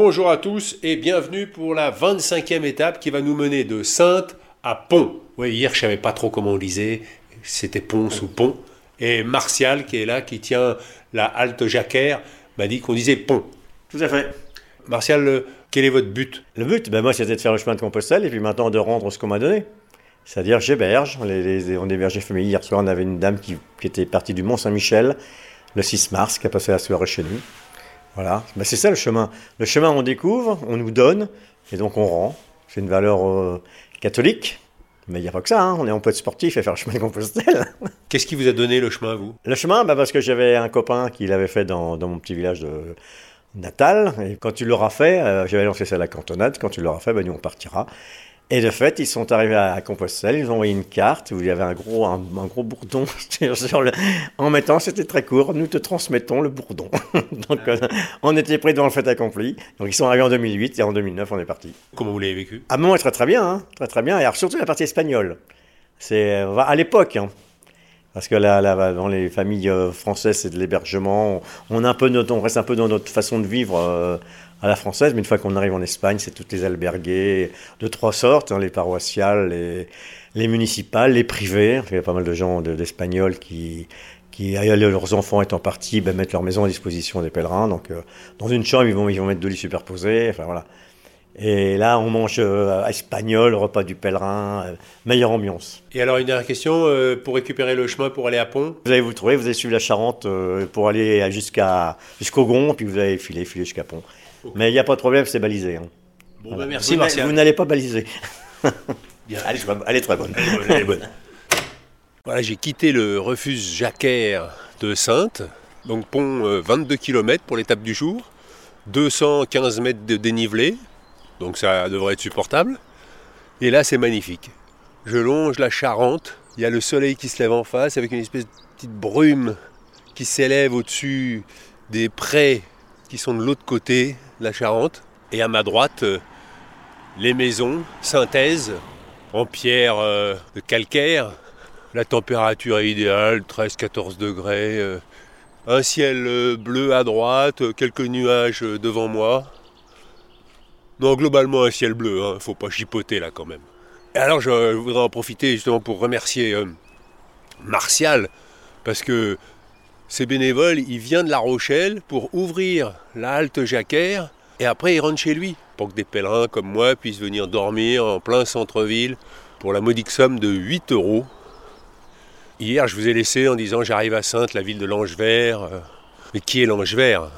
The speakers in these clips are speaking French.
Bonjour à tous et bienvenue pour la 25e étape qui va nous mener de Sainte à Pont. Oui, hier je savais pas trop comment on disait, c'était Pont ou Pont. Et Martial qui est là, qui tient la halte Jacquère, m'a dit qu'on disait Pont. Tout à fait. Martial, euh, quel est votre but? Le but, ben moi, c'était de faire le chemin de Compostelle et puis maintenant de rendre ce qu'on m'a donné. C'est-à-dire, j'héberge. Les, les, on hébergeait famille. Hier soir, on avait une dame qui, qui était partie du Mont-Saint-Michel le 6 mars, qui a passé la soirée chez nous. Voilà, ben, c'est ça le chemin. Le chemin, on découvre, on nous donne, et donc on rend. C'est une valeur euh, catholique, mais il n'y a pas que ça. Hein. On, est, peut être sportif et faire le chemin de Compostelle. Qu'est-ce qui vous a donné le chemin, vous? Le chemin, ben, parce que j'avais un copain qui l'avait fait dans, dans, mon petit village de natal. Et quand tu l'auras fait, euh, j'avais lancé ça à la cantonade. Quand tu l'auras fait, ben, nous on partira. Et de fait, ils sont arrivés à Compostelle, ils ont envoyé une carte où il y avait un gros, un, un gros bourdon sur le... en mettant, c'était très court, nous te transmettons le bourdon. Donc euh, on était pris dans le fait accompli. Donc ils sont arrivés en 2008 et en 2009 on est parti. Comment vous l'avez vécu? À moi, très très bien, hein, très très bien. Et alors, surtout la partie espagnole. C'est à l'époque, hein, parce que là, là, dans les familles euh, françaises, c'est de l'hébergement. On, a un peu notre, on reste un peu dans notre façon de vivre. Euh, à la française, mais une fois qu'on arrive en Espagne, c'est toutes les albergués de trois sortes, hein, les paroissiales, les, les, municipales, les privés. Il y a pas mal de gens d'Espagnols de, qui, qui, leurs enfants étant partis, ben, mettent leur maison à disposition des pèlerins. Donc, euh, dans une chambre, ils vont, ils vont mettre deux lits superposés. Enfin, voilà. Et là, on mange euh, espagnol, repas du pèlerin, euh, meilleure ambiance. Et alors, une dernière question, euh, pour récupérer le chemin pour aller à Pont? Vous allez vous trouver, vous allez suivre la Charente euh, pour aller jusqu'à jusqu'au Gond, puis vous allez filer, filer jusqu'à Pont. Mais il n'y a pas de problème, c'est balisé. Hein. Bon, voilà. bah merci, vous, Martial. Vous n'allez pas baliser. Bien. Elle, est, elle est très bonne. Elle est bonne, elle est bonne. voilà, j'ai quitté le refuge Jacquère de Sainte, donc pont euh, 22 km pour l'étape du jour, 215 mètres de dénivelé, donc ça devrait être supportable. Et là, c'est magnifique. Je longe la Charente, il y a le soleil qui se lève en face avec une espèce de petite brume qui s'élève au-dessus des prés qui sont de l'autre côté de la Charente. Et à ma droite, euh, les maisons, synthèse, en pierre euh, de calcaire. La température est idéale, 13-14 degrés. Euh, un ciel bleu à droite, quelques nuages devant moi. Non, globalement un ciel bleu, hein, faut pas chipoter là quand même. Et alors je voudrais en profiter justement pour remercier Martial, parce que ces bénévoles, il vient de La Rochelle pour ouvrir la halte Jacquère, et après il rentre chez lui, pour que des pèlerins comme moi puissent venir dormir en plein centre-ville pour la modique somme de 8 euros. Hier je vous ai laissé en disant j'arrive à Sainte, la ville de l'Ange Vert. Mais qui est l'Ange Vert?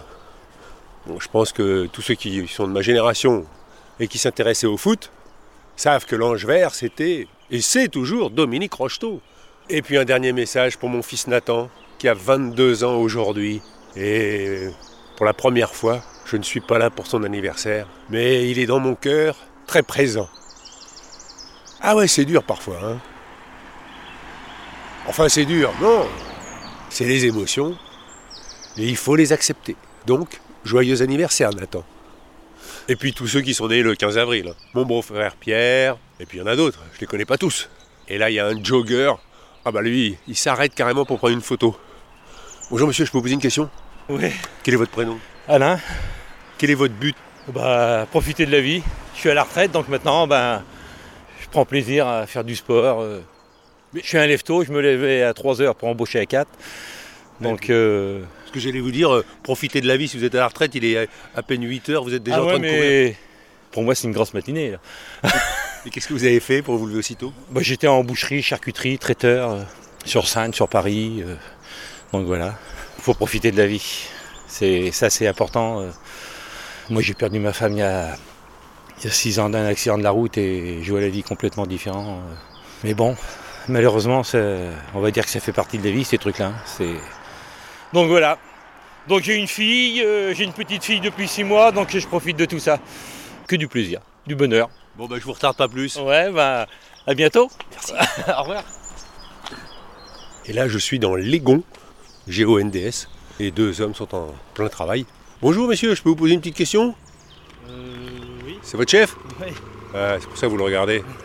Je pense que tous ceux qui sont de ma génération et qui s'intéressaient au foot savent que l'ange vert, c'était et c'est toujours Dominique Rocheteau. Et puis un dernier message pour mon fils Nathan, qui a 22 ans aujourd'hui. Et pour la première fois, je ne suis pas là pour son anniversaire, mais il est dans mon cœur, très présent. Ah ouais, c'est dur parfois. Hein enfin, c'est dur, non. C'est les émotions, et il faut les accepter. Donc, Joyeux anniversaire, Nathan. Et puis tous ceux qui sont nés le 15 avril. Mon beau-frère Pierre, et puis il y en a d'autres, je les connais pas tous. Et là, il y a un jogger. Ah bah lui, il s'arrête carrément pour prendre une photo. Bonjour monsieur, je peux vous poser une question Oui. Quel est votre prénom Alain. Quel est votre but Bah, profiter de la vie. Je suis à la retraite, donc maintenant, ben, je prends plaisir à faire du sport. Mais... Je suis un lève-tôt, je me levais à 3 heures pour embaucher à 4. Donc... Euh... Ce que j'allais vous dire, euh, profitez de la vie, si vous êtes à la retraite, il est à peine 8 heures, vous êtes déjà ah en ouais, train de mais courir. Pour moi, c'est une grosse matinée. Là. Et qu'est-ce que vous avez fait pour vous lever aussitôt? Bah, J'étais en boucherie, charcuterie, traiteur, euh, sur Sainte, sur Paris. Euh, donc voilà, il faut profiter de la vie. C'est ça, c'est important. Euh. Moi, j'ai perdu ma femme il y a, il y a six ans d'un accident de la route et je vois la vie complètement différente. Mais bon, malheureusement, on va dire que ça fait partie de la vie, ces trucs-là. C'est donc voilà. Donc j'ai une fille, euh, j'ai une petite fille depuis 6 mois, donc je profite de tout ça. Que du plaisir, du bonheur. Bon bah je vous retarde pas plus. Ouais, bah à bientôt. Merci. Au revoir. Et là je suis dans l'Egon, G-O-N-D-S. Les deux hommes sont en plein travail. Bonjour messieurs, je peux vous poser une petite question? Oui. C'est votre chef? Oui. Ah, C'est pour ça que vous le regardez.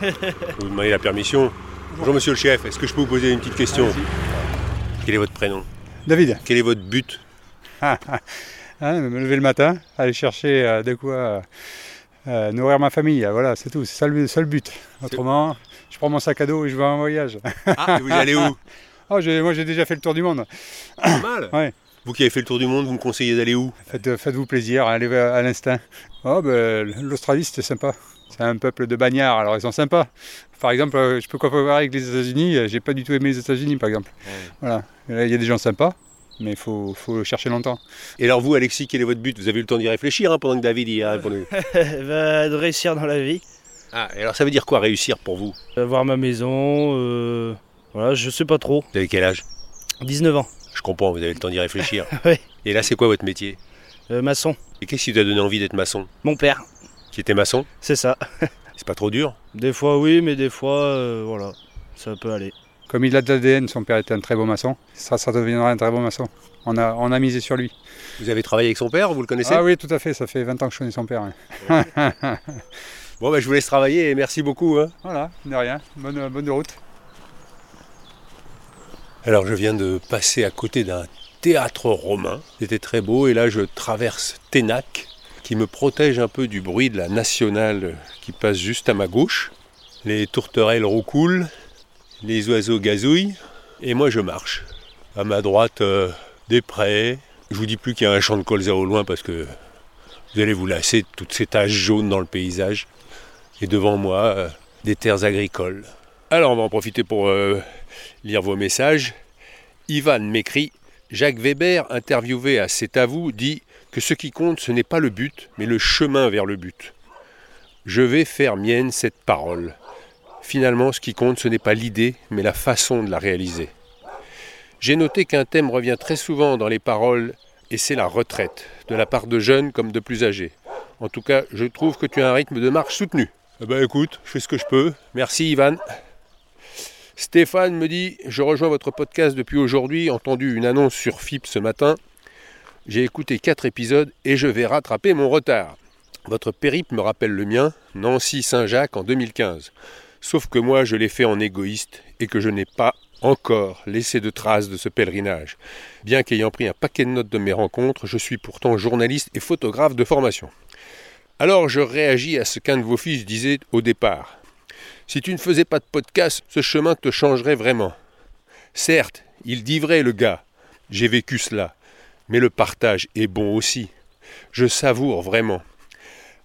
vous demandez la permission. Bonjour monsieur le chef, est-ce que je peux vous poser une petite question? Quel est votre prénom? David, Quel est votre but? Hein, me lever le matin, aller chercher euh, de quoi euh, euh, nourrir ma famille, euh, voilà, c'est tout, c'est ça le seul but. Autrement, je prends mon sac à dos et je vais en voyage. Ah, et vous allez où? Oh, moi j'ai déjà fait le tour du monde. Pas mal. Ouais. Vous qui avez fait le tour du monde, vous me conseillez d'aller où? Faites, faites-vous plaisir, allez à l'instinct. Oh, ben, L'Australie c'était sympa. C'est un peuple de bagnards, alors ils sont sympas. Par exemple, euh, je peux comparer avec les États-Unis, euh, j'ai pas du tout aimé les États-Unis par exemple. Voilà, Là, il y a des gens sympas, mais il faut, faut chercher longtemps. Et alors vous, Alexis, quel est votre but? Vous avez eu le temps d'y réfléchir hein, pendant que David y a répondu. Bah, de réussir dans la vie, Ah, et alors ça veut dire quoi réussir pour vous? Avoir ma maison, euh, voilà, je sais pas trop. Vous avez quel âge? 19 ans, Je comprends, vous avez le temps d'y réfléchir. Oui. Et là, c'est quoi votre métier? Euh, maçon, Et qu'est-ce qui vous a donné envie d'être maçon? Mon père, Qui était maçon? C'est ça. C'est pas trop dur? Des fois oui, mais des fois, euh, voilà, ça peut aller. Comme il a de l'ADN, son père était un très beau maçon, ça, ça deviendra un très bon maçon. On a, on a misé sur lui. Vous avez travaillé avec son père, vous le connaissez? Ah oui, tout à fait, ça fait 20 ans que je connais son père. hein. Bon, bah, je vous laisse travailler et merci beaucoup. hein. Voilà, de rien, bonne, bonne route. Alors, je viens de passer à côté d'un théâtre romain. C'était très beau et là, je traverse Ténac qui me protège un peu du bruit de la nationale qui passe juste à ma gauche. Les tourterelles roucoulent, les oiseaux gazouillent et moi, je marche. À ma droite, euh, des prés. Je vous dis plus qu'il y a un champ de colza au loin parce que vous allez vous lasser de toutes ces taches jaunes dans le paysage. Et devant moi, euh, des terres agricoles. Alors, on va en profiter pour euh, lire vos messages. Ivan m'écrit Jacques Weber, interviewé à C'est à vous, dit que ce qui compte, ce n'est pas le but, mais le chemin vers le but. Je vais faire mienne cette parole. Finalement, ce qui compte, ce n'est pas l'idée, mais la façon de la réaliser. J'ai noté qu'un thème revient très souvent dans les paroles, et c'est la retraite, de la part de jeunes comme de plus âgés. En tout cas, je trouve que tu as un rythme de marche soutenu. Eh ben écoute, je fais ce que je peux. Merci Ivan. Stéphane me dit Je rejoins votre podcast depuis aujourd'hui, entendu une annonce sur FIP ce matin. J'ai écouté quatre épisodes et je vais rattraper mon retard. Votre périple me rappelle le mien, Nancy-Saint-Jacques en 2015. Sauf que moi, je l'ai fait en égoïste et que je n'ai pas encore laissé de traces de ce pèlerinage. Bien qu'ayant pris un paquet de notes de mes rencontres, je suis pourtant journaliste et photographe de formation. Alors je réagis à ce qu'un de vos fils disait au départ. Si tu ne faisais pas de podcast, ce chemin te changerait vraiment. Certes, il dit vrai le gars, j'ai vécu cela, mais le partage est bon aussi. Je savoure vraiment.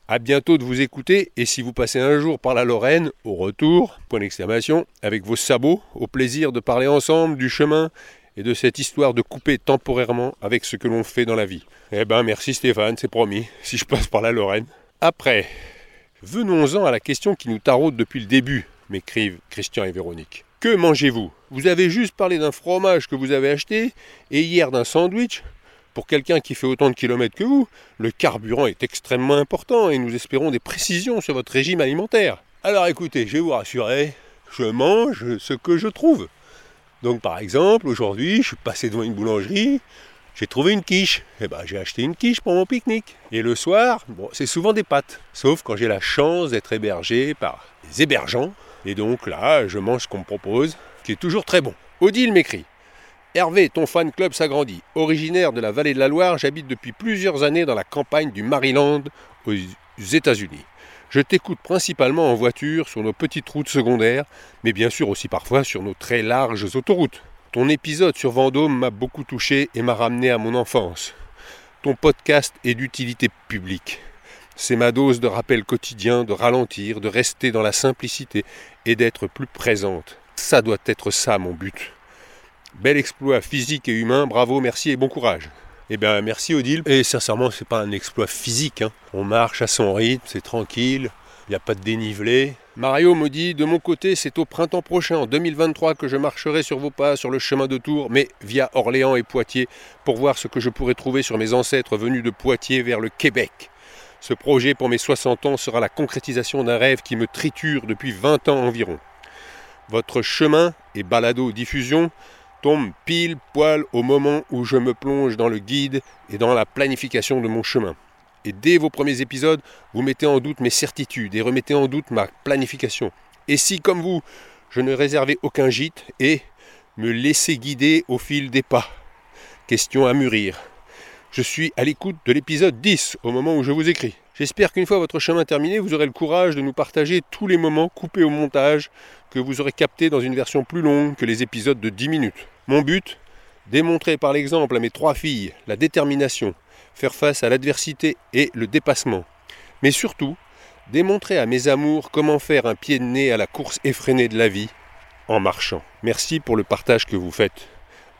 À bientôt de vous écouter et si vous passez un jour par la Lorraine, au retour, point d'exclamation, avec vos sabots, au plaisir de parler ensemble du chemin et de cette histoire de couper temporairement avec ce que l'on fait dans la vie. Eh ben merci Stéphane, c'est promis, si je passe par la Lorraine. Après, venons-en à la question qui nous taraude depuis le début, m'écrivent Christian et Véronique. Que mangez-vous? Vous avez juste parlé d'un fromage que vous avez acheté et hier d'un sandwich pour quelqu'un qui fait autant de kilomètres que vous, le carburant est extrêmement important et nous espérons des précisions sur votre régime alimentaire. Alors écoutez, je vais vous rassurer, je mange ce que je trouve. Donc par exemple, aujourd'hui, je suis passé devant une boulangerie, j'ai trouvé une quiche. Et ben j'ai acheté une quiche pour mon pique-nique. Et le soir, c'est souvent des pâtes. Sauf quand j'ai la chance d'être hébergé par des hébergeants. Et donc là, je mange ce qu'on me propose, qui est toujours très bon. Odile m'écrit. Hervé, ton fan club s'agrandit. Originaire de la vallée de la Loire, j'habite depuis plusieurs années dans la campagne du Maryland aux États-Unis. Je t'écoute principalement en voiture sur nos petites routes secondaires, mais bien sûr aussi parfois sur nos très larges autoroutes. Ton épisode sur Vendôme m'a beaucoup touché et m'a ramené à mon enfance. Ton podcast est d'utilité publique. C'est ma dose de rappel quotidien de ralentir, de rester dans la simplicité et d'être plus présente. Ça doit être ça mon but. Bel exploit physique et humain, bravo, merci et bon courage. Eh bien, merci Odile. Et sincèrement, Mario me dit De mon côté, c'est au printemps prochain, en 2023, que je marcherai sur vos pas sur le chemin de Tours, mais via Orléans et Poitiers, pour voir ce que je pourrais trouver sur mes ancêtres venus de Poitiers vers le Québec. Ce projet pour mes 60 ans sera la concrétisation d'un rêve qui me triture depuis 20 ans environ. Votre chemin et balado diffusion tombe pile poil au moment où je me plonge dans le guide et dans la planification de mon chemin. Et dès vos premiers épisodes, vous mettez en doute mes certitudes et remettez en doute ma planification. Et si, comme vous, je ne réservais aucun gîte et me laissez guider au fil des pas Question à mûrir. Je suis à l'écoute de l'épisode 10 au moment où je vous écris. J'espère qu'une fois votre chemin terminé, vous aurez le courage de nous partager tous les moments coupés au montage que vous aurez captés dans une version plus longue que les épisodes de 10 minutes. Mon but Démontrer par l'exemple à mes trois filles la détermination, faire face à l'adversité et le dépassement. Mais surtout, démontrer à mes amours comment faire un pied de nez à la course effrénée de la vie en marchant. Merci pour le partage que vous faites.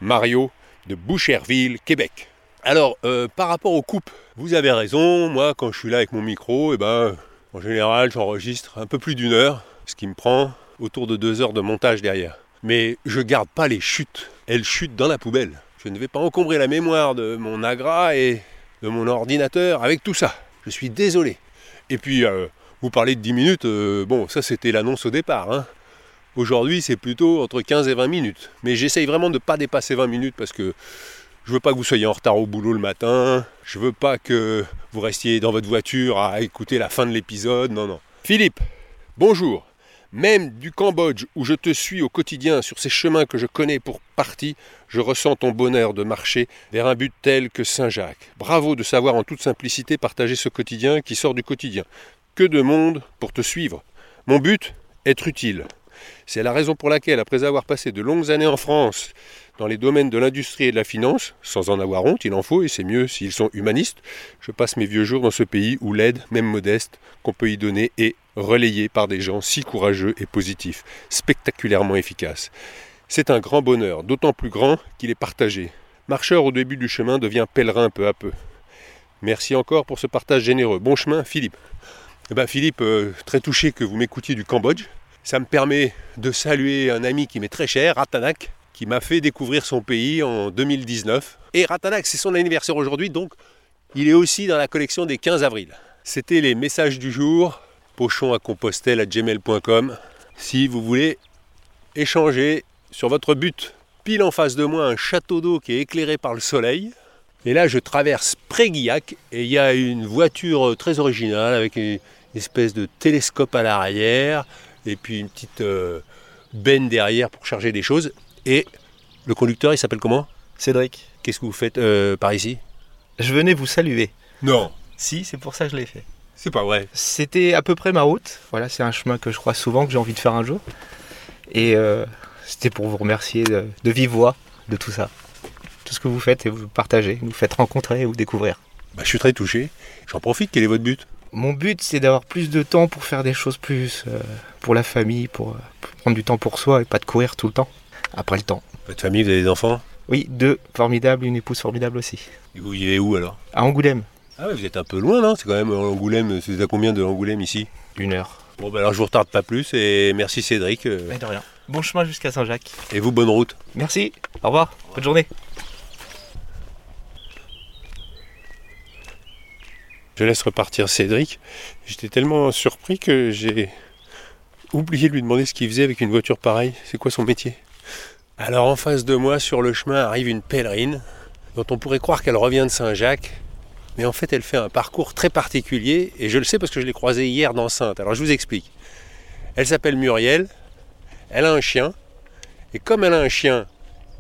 Mario de Boucherville, Québec. Alors, euh, par rapport aux coupes, vous avez raison, moi quand je suis là avec mon micro, eh ben, en général j'enregistre un peu plus d'une heure, ce qui me prend autour de deux heures de montage derrière. Mais je garde pas les chutes, elles chutent dans la poubelle. Je ne vais pas encombrer la mémoire de mon agra et de mon ordinateur avec tout ça. Je suis désolé. Et puis, euh, vous parlez de 10 minutes, euh, bon, ça c'était l'annonce au départ. Hein. Aujourd'hui, c'est plutôt entre 15 et 20 minutes. Mais j'essaye vraiment de ne pas dépasser 20 minutes parce que je veux pas que vous soyez en retard au boulot le matin. Je veux pas que vous restiez dans votre voiture à écouter la fin de l'épisode. Non, non. Philippe, bonjour. Même du Cambodge où je te suis au quotidien sur ces chemins que je connais pour partie, je ressens ton bonheur de marcher vers un but tel que Saint-Jacques. Bravo de savoir en toute simplicité partager ce quotidien qui sort du quotidien. Que de monde pour te suivre. Mon but Être utile. C'est la raison pour laquelle, après avoir passé de longues années en France, dans les domaines de l'industrie et de la finance, sans en avoir honte, il en faut, et c'est mieux s'ils sont humanistes, je passe mes vieux jours dans ce pays où l'aide, même modeste, qu'on peut y donner est relayée par des gens si courageux et positifs, spectaculairement efficaces. C'est un grand bonheur, d'autant plus grand qu'il est partagé. Marcheur au début du chemin devient pèlerin peu à peu. Merci encore pour ce partage généreux. Bon chemin, Philippe. Eh ben, Philippe, euh, très touché que vous m'écoutiez du Cambodge. Ça me permet de saluer un ami qui m'est très cher, Ratanak, qui m'a fait découvrir son pays en 2019. Et Ratanak, c'est son anniversaire aujourd'hui, donc il est aussi dans la collection des 15 avril. C'était les messages du jour, pochon à compostel à gmail.com. Si vous voulez échanger sur votre but, pile en face de moi, un château d'eau qui est éclairé par le soleil. Et là, je traverse Préguillac et il y a une voiture très originale avec une espèce de télescope à l'arrière et puis une petite euh, benne derrière pour charger des choses. Et le conducteur, il s'appelle comment? Cédric, Qu'est-ce que vous faites euh, par ici? Je venais vous saluer. Non, Si, c'est pour ça que je l'ai fait. C'est pas vrai. C'était à peu près ma route. Voilà, c'est un chemin que je crois souvent que j'ai envie de faire un jour. Et euh, c'était pour vous remercier de, de vive voix de tout ça. Tout ce que vous faites et vous partagez, vous faites rencontrer ou découvrir. Bah, je suis très touché. J'en profite. Quel est votre but? Mon but, c'est d'avoir plus de temps pour faire des choses plus euh, pour la famille, pour, euh, pour prendre du temps pour soi et pas de courir tout le temps après le temps. Votre famille, vous avez des enfants? Oui, deux formidables, une épouse formidable aussi. Et vous vivez où alors? À Angoulême, Ah ouais, vous êtes un peu loin, non? C'est quand même Angoulême. C'est à combien de Angoulême ici? Une heure. Bon, bah alors je vous retarde pas plus et merci Cédric. euh, Mais de rien. Bon chemin jusqu'à Saint-Jacques. Et vous, bonne route. Merci, au revoir, bonne journée. Je laisse repartir Cédric. J'étais tellement surpris que j'ai oublié de lui demander ce qu'il faisait avec une voiture pareille. C'est quoi son métier? Alors en face de moi, sur le chemin, arrive une pèlerine dont on pourrait croire qu'elle revient de Saint-Jacques. Mais en fait, elle fait un parcours très particulier et je le sais parce que je l'ai croisée hier dans Sainte. Alors je vous explique. Elle s'appelle Muriel. Elle a un chien. Et comme elle a un chien,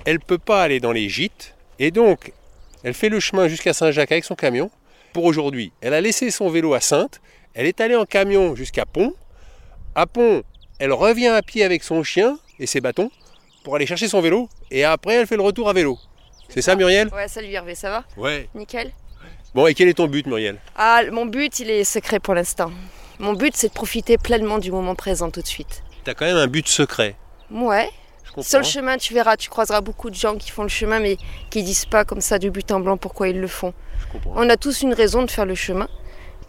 elle ne peut pas aller dans les gîtes. Et donc, elle fait le chemin jusqu'à Saint-Jacques avec son camion pour aujourd'hui. Elle a laissé son vélo à Sainte, elle est allée en camion jusqu'à Pont. À Pont, elle revient à pied avec son chien et ses bâtons pour aller chercher son vélo. Et après, elle fait le retour à vélo. C'est ça, Muriel? Ouais, salut Hervé, ça va? Ouais. Nickel. Bon, et quel est ton but, Muriel? Ah, mon but, il est secret pour l'instant. Mon but, c'est de profiter pleinement du moment présent tout de suite. T'as quand même un but secret. Ouais. Sur le chemin, tu verras, tu croiseras beaucoup de gens qui font le chemin, mais qui disent pas comme ça du but en blanc pourquoi ils le font. Je. On a tous une raison de faire le chemin.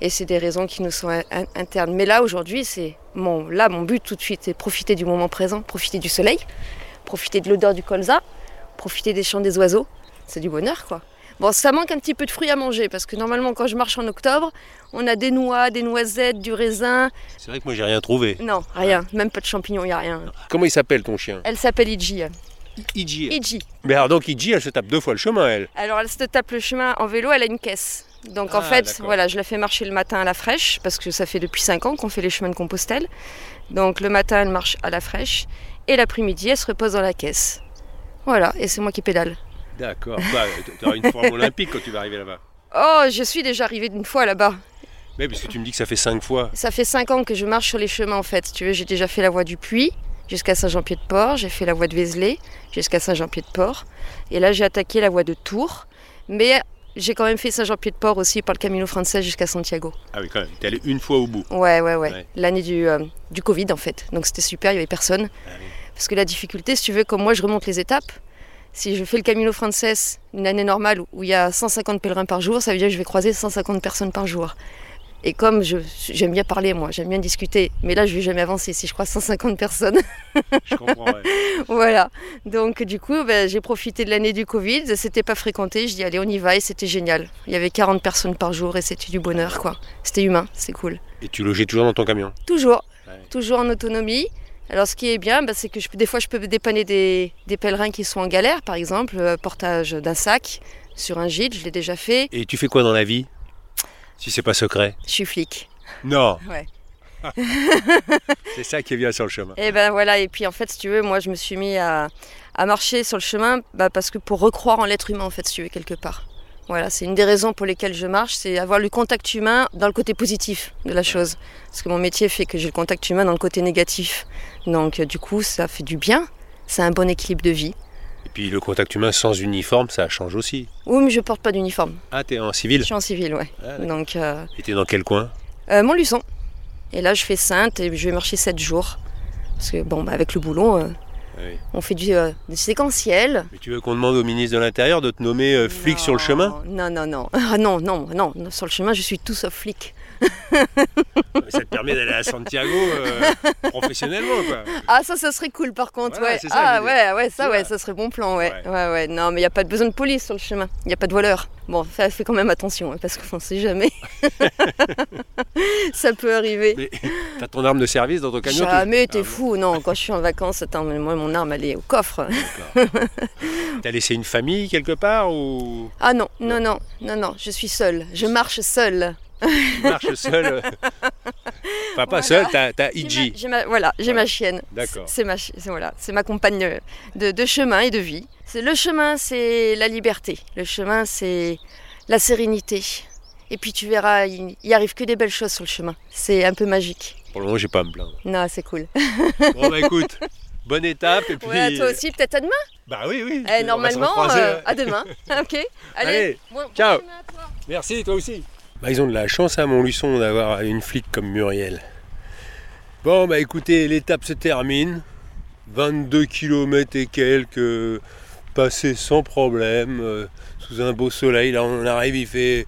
Et c'est des raisons qui nous sont in- in- internes. Mais là, aujourd'hui, c'est mon, là, mon but tout de suite, c'est profiter du moment présent, profiter du soleil, profiter de l'odeur du colza, profiter des chants des oiseaux. C'est du bonheur, quoi. Bon, ça manque un petit peu de fruits à manger parce que normalement, quand je marche en octobre, on a des noix, des noisettes, du raisin. C'est vrai que moi j'ai rien trouvé. Non, rien, même pas de champignons, il n'y a rien. Comment il s'appelle ton chien? Elle s'appelle Iji. Iji. Iji. Mais alors donc Iji, elle se tape deux fois le chemin, elle. Alors elle se tape le chemin en vélo, elle a une caisse. Donc en Ah, fait, voilà, je la fais marcher le matin à la fraîche, parce que ça fait depuis 5 ans qu'on fait les chemins de Compostelle. Donc le matin, elle marche à la fraîche, et l'après-midi, elle se repose dans la caisse. Voilà, et c'est moi qui pédale. D'accord. Bah, tu auras une forme olympique quand tu vas arriver là-bas. Oh, je suis déjà arrivée d'une fois là-bas. Mais parce que tu me dis que ça fait cinq fois. Ça fait 5 ans que je marche sur les chemins en fait. Si tu veux, j'ai déjà fait la voie du Puy jusqu'à Saint-Jean-Pied-de-Port, j'ai fait la voie de Vézelay jusqu'à Saint-Jean-Pied-de-Port, et là j'ai attaqué la voie de Tours. Mais j'ai quand même fait Saint-Jean-Pied-de-Port aussi par le Camino français jusqu'à Santiago. Ah oui, quand même. T'es allé une fois au bout. Ouais, ouais, ouais. Ouais. L'année du, euh, du Covid, en fait. Donc c'était super, il n'y avait personne. Parce que la difficulté, si tu veux, comme moi, je remonte les étapes. Si je fais le Camino Frances, une année normale où il y a 150 pèlerins par jour, ça veut dire que je vais croiser 150 personnes par jour. Et comme j'aime bien parler, moi, j'aime bien discuter, mais là, je vais jamais avancer si je croise 150 personnes. Je comprends, ouais. voilà. Donc, du coup, ben, j'ai profité de l'année du Covid. C'était pas fréquenté. Je dis, allez, on y va. Et c'était génial. Il y avait 40 personnes par jour et c'était du bonheur, quoi. C'était humain, c'est cool. Et tu logeais toujours dans ton camion? Toujours, Ouais. toujours en autonomie. Alors ce qui est bien, bah, c'est que je des fois je peux dépanner des, des pèlerins qui sont en galère, par exemple, euh, portage d'un sac sur un gîte, je l'ai déjà fait. Et tu fais quoi dans la vie Si c'est pas secret? Je suis flic. Non. Ouais. C'est ça qui est bien sur le chemin. Et ben voilà, et puis en fait, si tu veux, moi je me suis mis à, à marcher sur le chemin bah, parce que pour recroire en l'être humain, en fait, si tu veux, quelque part. Voilà, c'est une des raisons pour lesquelles je marche, c'est avoir le contact humain dans le côté positif de la chose. Parce que mon métier fait que j'ai le contact humain dans le côté négatif. Donc euh, du coup, ça fait du bien, c'est un bon équilibre de vie. Et puis le contact humain sans uniforme, ça change aussi. Oui, mais je porte pas d'uniforme. Ah, t'es en civil? Je suis en civil, ouais. Ah. Donc, euh, Et t'es dans quel coin? euh, Montluçon. Et là, je fais Sainte et je vais marcher 7 jours. Parce que, bon, bah, avec le boulot, euh, Oui. on fait du, euh, du séquentiel. Mais tu veux qu'on demande au ministre de l'Intérieur de te nommer euh, flic sur le chemin? Non, non, non. Ah, non, non, non. non, Sur le chemin, je suis tout sauf flic. Ça te permet d'aller à Santiago euh, professionnellement, quoi. Ah, ça, ça serait cool par contre, Voilà, ouais. ça, Ah, ouais, ouais, ça, ouais, ça serait bon plan, ouais. Ouais. Ouais, ouais. Non, mais il n'y a pas de besoin de police sur le chemin. Il n'y a pas de voleur. Bon, fais, fais quand même attention, hein, parce qu'on ne sait jamais. ça peut arriver. T'as ton arme de service dans ton camion Jamais, t'es fou. Non, quand je suis en vacances, attends, mais moi, mon arme, elle est au coffre. T'as laissé une famille quelque part ou Ah non, non, non, non, non, je suis seule. Je marche seule. Tu marches seul euh, Enfin, pas Voilà. seul, t'as, t'as Iji. j'ai ma- voilà, j'ai ma chienne. D'accord. C'est ma, c'est- voilà, c'est ma compagne de, de chemin et de vie. C'est le chemin, c'est la liberté. Le chemin, c'est la sérénité. Et puis tu verras, il, il arrive que des belles choses sur le chemin. C'est un peu magique. Pour le moment, j'ai pas à me plaindre. Non, c'est cool. Bon, bah écoute, bonne étape et puis. Ouais, toi aussi, peut-être à demain. Bah oui, oui. Eh, normalement, euh, à demain. ok. Allez. Allez, bon- bon ciao. chemin à toi. Merci, toi aussi. Bah, ils ont de la chance à Montluçon d'avoir une flic comme Muriel. Bon, bah écoutez, l'étape se termine. 22 km et quelques passés sans problème, euh, sous un beau soleil. Là, on arrive, il fait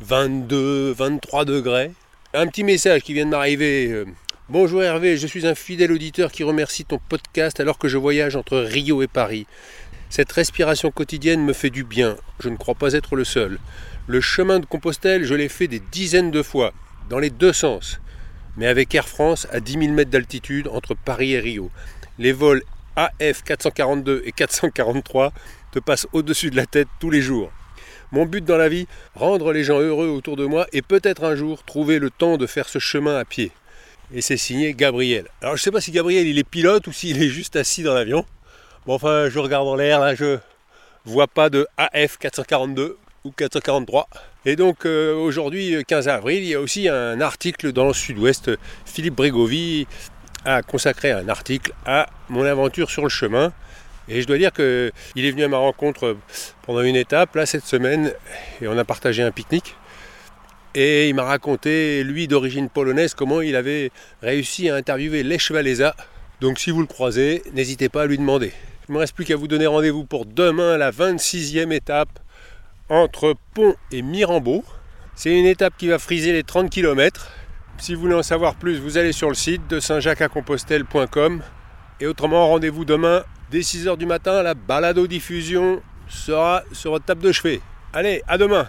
22, 23 degrés. Un petit message qui vient de m'arriver. euh, Bonjour Hervé, je suis un fidèle auditeur qui remercie ton podcast alors que je voyage entre Rio et Paris. Cette respiration quotidienne me fait du bien. Je ne crois pas être le seul. Le chemin de Compostelle, je l'ai fait des dizaines de fois, dans les deux sens, mais avec Air France à 10 000 mètres d'altitude entre Paris et Rio. Les vols AF 442 et 443 te passent au-dessus de la tête tous les jours. Mon but dans la vie, rendre les gens heureux autour de moi et peut-être un jour trouver le temps de faire ce chemin à pied. Et c'est signé Gabriel. Alors je ne sais pas si Gabriel il est pilote ou s'il est juste assis dans l'avion. Bon enfin je regarde en l'air là, je vois pas de AF 442 ou 443. Et donc euh, aujourd'hui, 15 avril, il y a aussi un article dans le sud-ouest. Philippe Brégovy a consacré un article à mon aventure sur le chemin. Et je dois dire qu'il est venu à ma rencontre pendant une étape, là, cette semaine, et on a partagé un pique-nique. Et il m'a raconté, lui d'origine polonaise, comment il avait réussi à interviewer Lech Walesa. Donc si vous le croisez, n'hésitez pas à lui demander. Il ne me reste plus qu'à vous donner rendez-vous pour demain, la 26e étape entre Pont et Mirambeau. C'est une étape qui va friser les 30 km. Si vous voulez en savoir plus, vous allez sur le site de saint-jacques-à-compostelle.com. Et autrement, rendez-vous demain dès 6h du matin. La balado-diffusion sera sur votre table de chevet. Allez, à demain